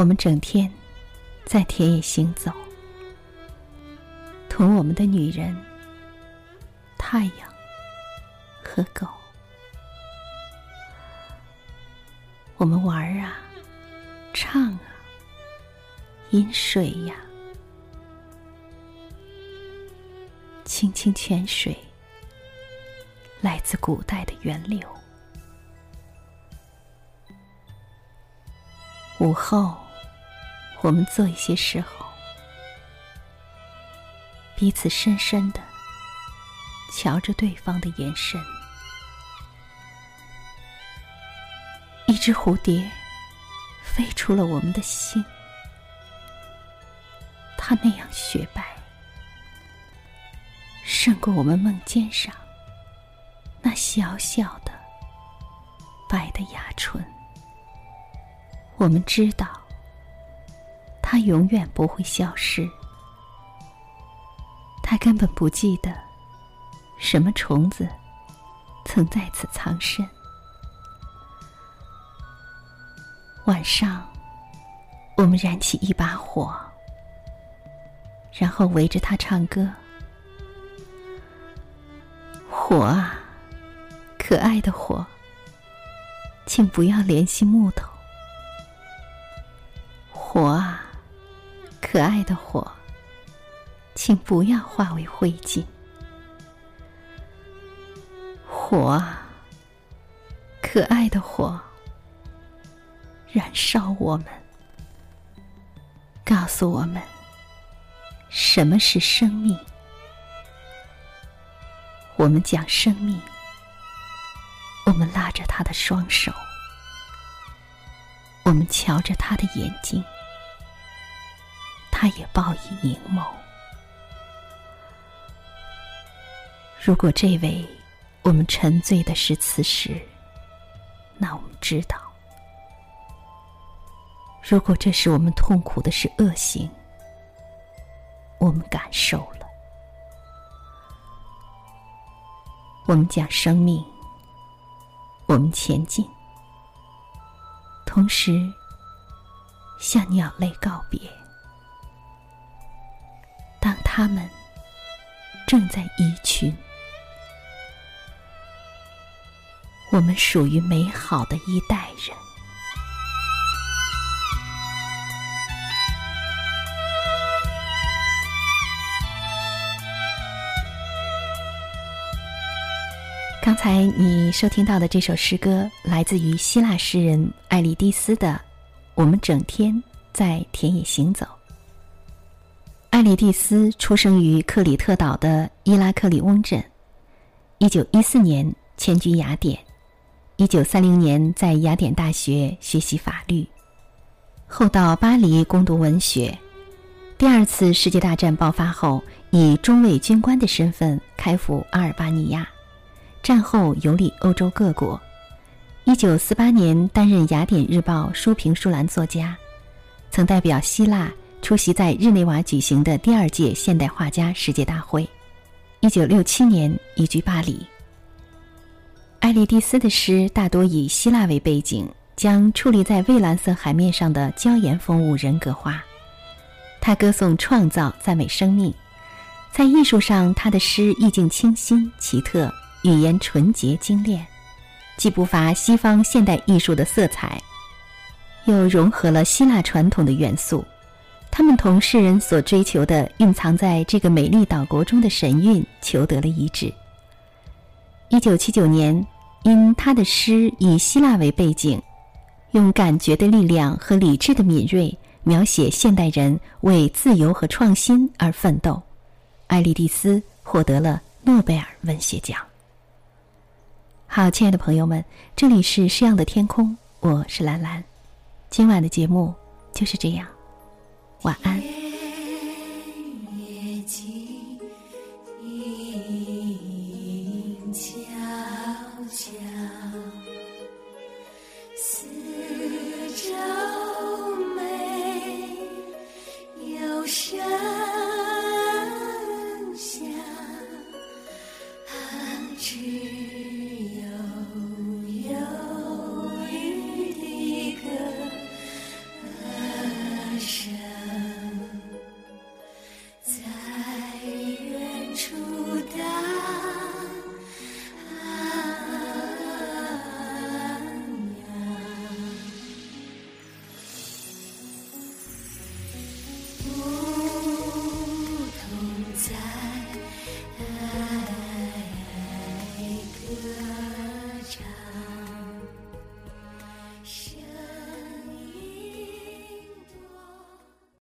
我们整天在田野行走，同我们的女人、太阳和狗，我们玩啊，唱啊，饮水呀，清清泉水来自古代的源流。午后，我们做一些时候，彼此深深的瞧着对方的眼神。一只蝴蝶飞出了我们的心，它那样雪白，胜过我们梦尖上那小小的白的牙唇。我们知道，它永远不会消失。它根本不记得什么虫子曾在此藏身。晚上，我们燃起一把火，然后围着它唱歌。火啊，可爱的火，请不要联系木头。火啊，可爱的火，请不要化为灰烬。火啊，可爱的火，燃烧我们，告诉我们什么是生命。我们讲生命，我们拉着他的双手，我们瞧着他的眼睛。他也报以凝眸。如果这位我们沉醉的是此时，那我们知道；如果这是我们痛苦的是恶行，我们感受了。我们讲生命，我们前进，同时向鸟类告别。他们正在移群，我们属于美好的一代人。刚才你收听到的这首诗歌，来自于希腊诗人艾利蒂斯的《我们整天在田野行走》。艾利蒂斯出生于克里特岛的伊拉克里翁镇，一九一四年迁居雅典，一九三零年在雅典大学学习法律，后到巴黎攻读文学。第二次世界大战爆发后，以中尉军官的身份开赴阿尔巴尼亚，战后游历欧洲各国。一九四八年担任《雅典日报》书评书栏作家，曾代表希腊。出席在日内瓦举行的第二届现代画家世界大会。一九六七年移居巴黎。艾利蒂斯的诗大多以希腊为背景，将矗立在蔚蓝色海面上的娇艳风物人格化。他歌颂创造，赞美生命。在艺术上，他的诗意境清新奇特，语言纯洁精炼，既不乏西方现代艺术的色彩，又融合了希腊传统的元素。他们同世人所追求的蕴藏在这个美丽岛国中的神韵求得了一致。一九七九年，因他的诗以希腊为背景，用感觉的力量和理智的敏锐描写现代人为自由和创新而奋斗，艾利蒂斯获得了诺贝尔文学奖。好，亲爱的朋友们，这里是诗样的天空，我是兰兰，今晚的节目就是这样。晚安。静悄悄？